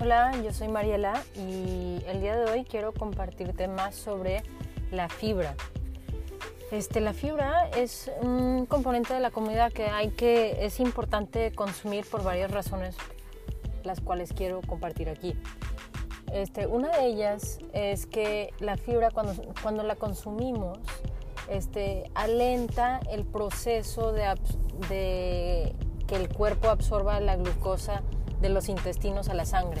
Hola, yo soy Mariela y el día de hoy quiero compartirte más sobre la fibra. Este, la fibra es un componente de la comida que hay que es importante consumir por varias razones, las cuales quiero compartir aquí. Este, una de ellas es que la fibra cuando, cuando la consumimos este, alenta el proceso de, de que el cuerpo absorba la glucosa de los intestinos a la sangre.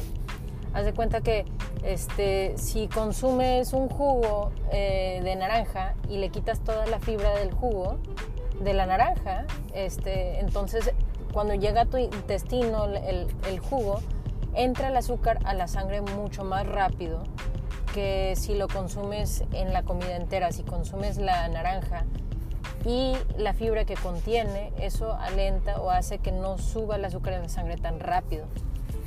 Haz de cuenta que este, si consumes un jugo eh, de naranja y le quitas toda la fibra del jugo de la naranja, este, entonces cuando llega a tu intestino el, el jugo, entra el azúcar a la sangre mucho más rápido que si lo consumes en la comida entera. Si consumes la naranja y la fibra que contiene, eso alenta o hace que no suba el azúcar en la sangre tan rápido.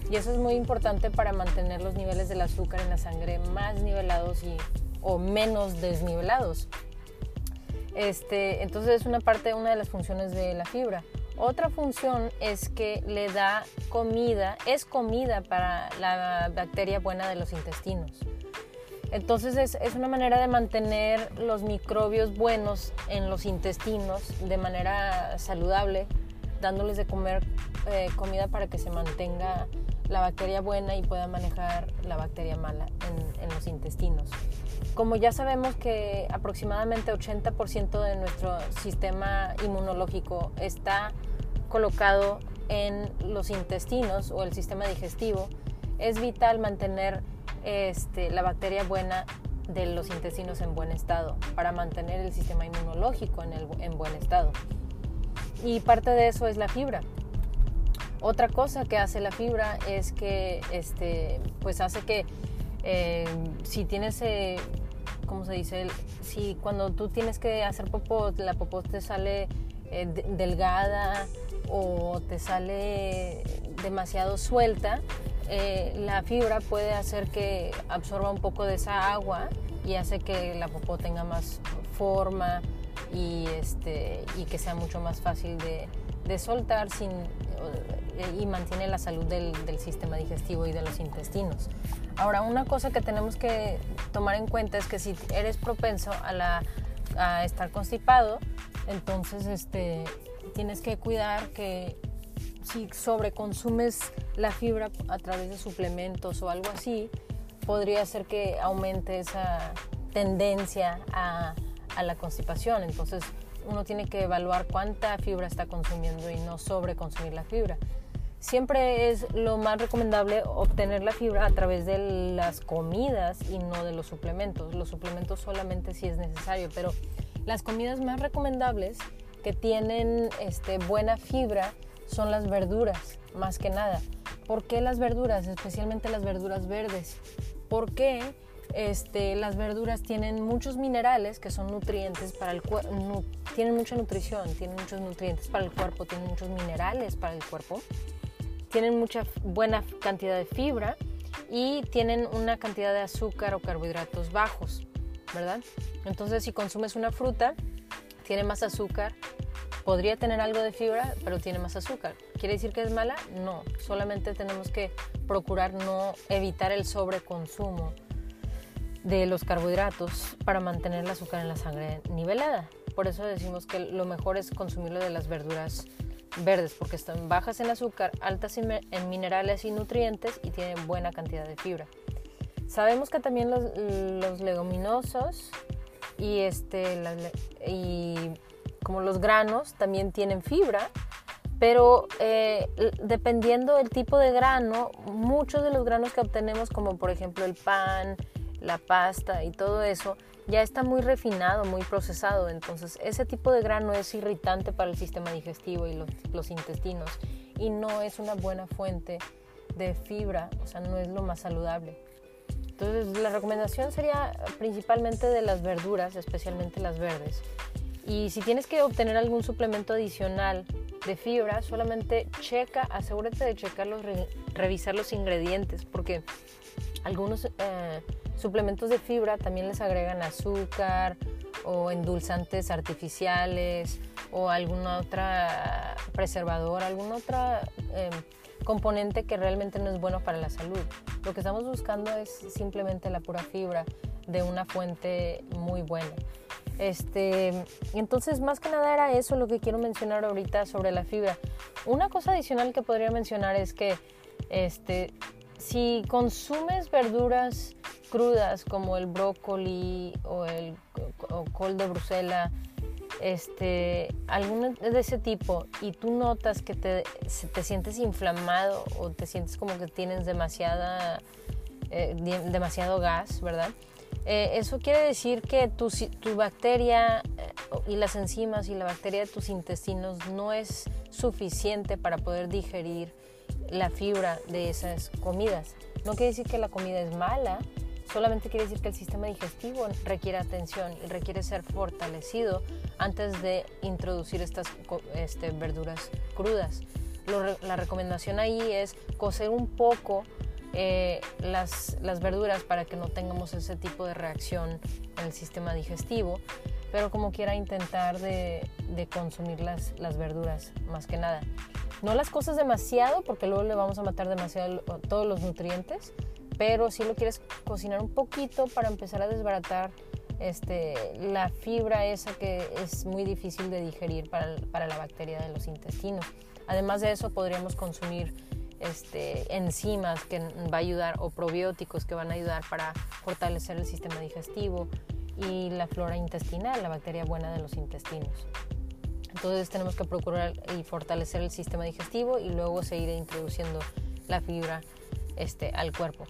Y eso es muy importante para mantener los niveles del azúcar en la sangre más nivelados y, o menos desnivelados. Este, entonces es una parte, una de las funciones de la fibra. Otra función es que le da comida, es comida para la bacteria buena de los intestinos. Entonces es, una manera de mantener los microbios buenos en los intestinos de manera saludable, dándoles de comer eh, comida para que se mantenga la bacteria buena y pueda manejar la bacteria mala en, en los intestinos. Como ya sabemos que aproximadamente 80% de nuestro sistema inmunológico está colocado en los intestinos o el sistema digestivo, es vital mantener este, la bacteria buena de los intestinos en buen estado, para mantener el sistema inmunológico en, el, en buen estado. Y parte de eso es la fibra. Otra cosa que hace la fibra es que este, pues hace que eh, si tienes, eh, ¿cómo se dice? Si cuando tú tienes que hacer popó, la popó te sale eh, delgada o te sale demasiado suelta, eh, la fibra puede hacer que absorba un poco de esa agua y hace que la popó tenga más forma y, este, y que sea mucho más fácil de, soltar sin, eh, y mantiene la salud del, sistema digestivo y de los intestinos. Ahora, una cosa que tenemos que tomar en cuenta es que si eres propenso a, la, a estar constipado, entonces este, tienes que cuidar que si sobreconsumes la fibra a través de suplementos o algo así, podría ser que aumente esa tendencia a, la constipación. Entonces uno tiene que evaluar cuánta fibra está consumiendo y no sobreconsumir la fibra. Siempre es lo más recomendable obtener la fibra a través de las comidas y no de los suplementos. Los suplementos solamente si es necesario, pero las comidas más recomendables que tienen este, buena fibra son las verduras, más que nada. ¿Por qué las verduras, especialmente las verduras verdes? Porque este, las verduras tienen muchos minerales que son nutrientes para el cuerpo, tienen mucha nutrición, tienen muchos nutrientes para el cuerpo, tienen muchos minerales para el cuerpo, tienen mucha buena cantidad de fibra y tienen una cantidad de azúcar o carbohidratos bajos, ¿verdad? Entonces si consumes una fruta, tiene más azúcar, podría tener algo de fibra, pero tiene más azúcar. ¿Quiere decir que es mala? No, solamente tenemos que procurar no evitar el sobreconsumo de los carbohidratos para mantener el azúcar en la sangre nivelada. Por eso decimos que lo mejor es consumirlo de las verduras verdes, porque están bajas en azúcar, altas en minerales y nutrientes y tienen buena cantidad de fibra. Sabemos que también los, leguminosos y, este, y como los granos, también tienen fibra, pero eh, dependiendo del tipo de grano, muchos de los granos que obtenemos, como por ejemplo el pan, la pasta y todo eso, ya está muy refinado, muy procesado. Entonces ese tipo de grano es irritante para el sistema digestivo y los, los intestinos y no es una buena fuente de fibra, o sea, no es lo más saludable. Entonces la recomendación sería principalmente de las verduras, especialmente las verdes. Y si tienes que obtener algún suplemento adicional de fibra, solamente checa, asegúrate de checarlos, revisar los ingredientes, porque algunos eh, suplementos de fibra también les agregan azúcar o endulzantes artificiales o alguna otra preservador, alguna otra em, componente que realmente no es bueno para la salud. Lo que estamos buscando es simplemente la pura fibra de una fuente muy buena. Este, entonces, más que nada era eso lo que quiero mencionar ahorita sobre la fibra. Una cosa adicional que podría mencionar es que este, si consumes verduras crudas como el brócoli o el col de Bruselas, este, alguno de ese tipo y tú notas que te, te sientes inflamado o te sientes como que tienes demasiada, eh, demasiado gas, ¿verdad? Eh, eso quiere decir que tu, tu bacteria eh, y las enzimas y la bacteria de tus intestinos no es suficiente para poder digerir la fibra de esas comidas. No quiere decir que la comida es mala, solamente quiere decir que el sistema digestivo requiere atención y requiere ser fortalecido antes de introducir estas este, verduras crudas. la recomendación ahí es cocer un poco eh, las, las, verduras para que no tengamos ese tipo de reacción en el sistema digestivo, pero como quiera intentar de, de consumir las, las, verduras más que nada. No las cosas demasiado porque luego le vamos a matar demasiado todos los nutrientes, pero si lo quieres cocinar un poquito para empezar a desbaratar este, la fibra esa que es muy difícil de digerir para, para la bacteria de los intestinos. Además de eso podríamos consumir este, enzimas que va a ayudar o probióticos que van a ayudar para fortalecer el sistema digestivo y la flora intestinal, la bacteria buena de los intestinos. Entonces tenemos que procurar y fortalecer el sistema digestivo y luego seguir introduciendo la fibra este, al cuerpo.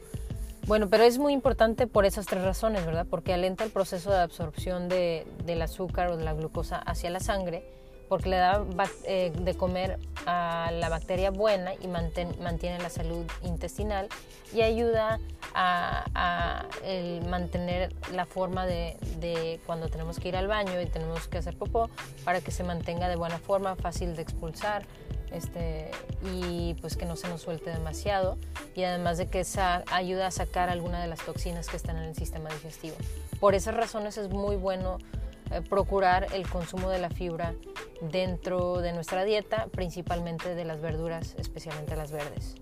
Bueno, pero es muy importante por esas tres razones, ¿verdad? Porque alenta el proceso de absorción de, del azúcar o de la glucosa hacia la sangre porque le da eh, de comer a la bacteria buena y mantiene la salud intestinal y ayuda a, mantener la forma de, cuando tenemos que ir al baño y tenemos que hacer popó para que se mantenga de buena forma, fácil de expulsar este, y pues que no se nos suelte demasiado y además de que esa ayuda a sacar alguna de las toxinas que están en el sistema digestivo. Por esas razones es muy bueno eh, procurar el consumo de la fibra dentro de nuestra dieta, principalmente de las verduras, especialmente las verdes.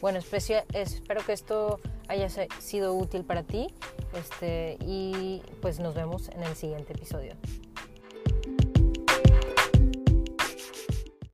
Bueno, espero que esto haya sido útil para ti este, y pues nos vemos en el siguiente episodio.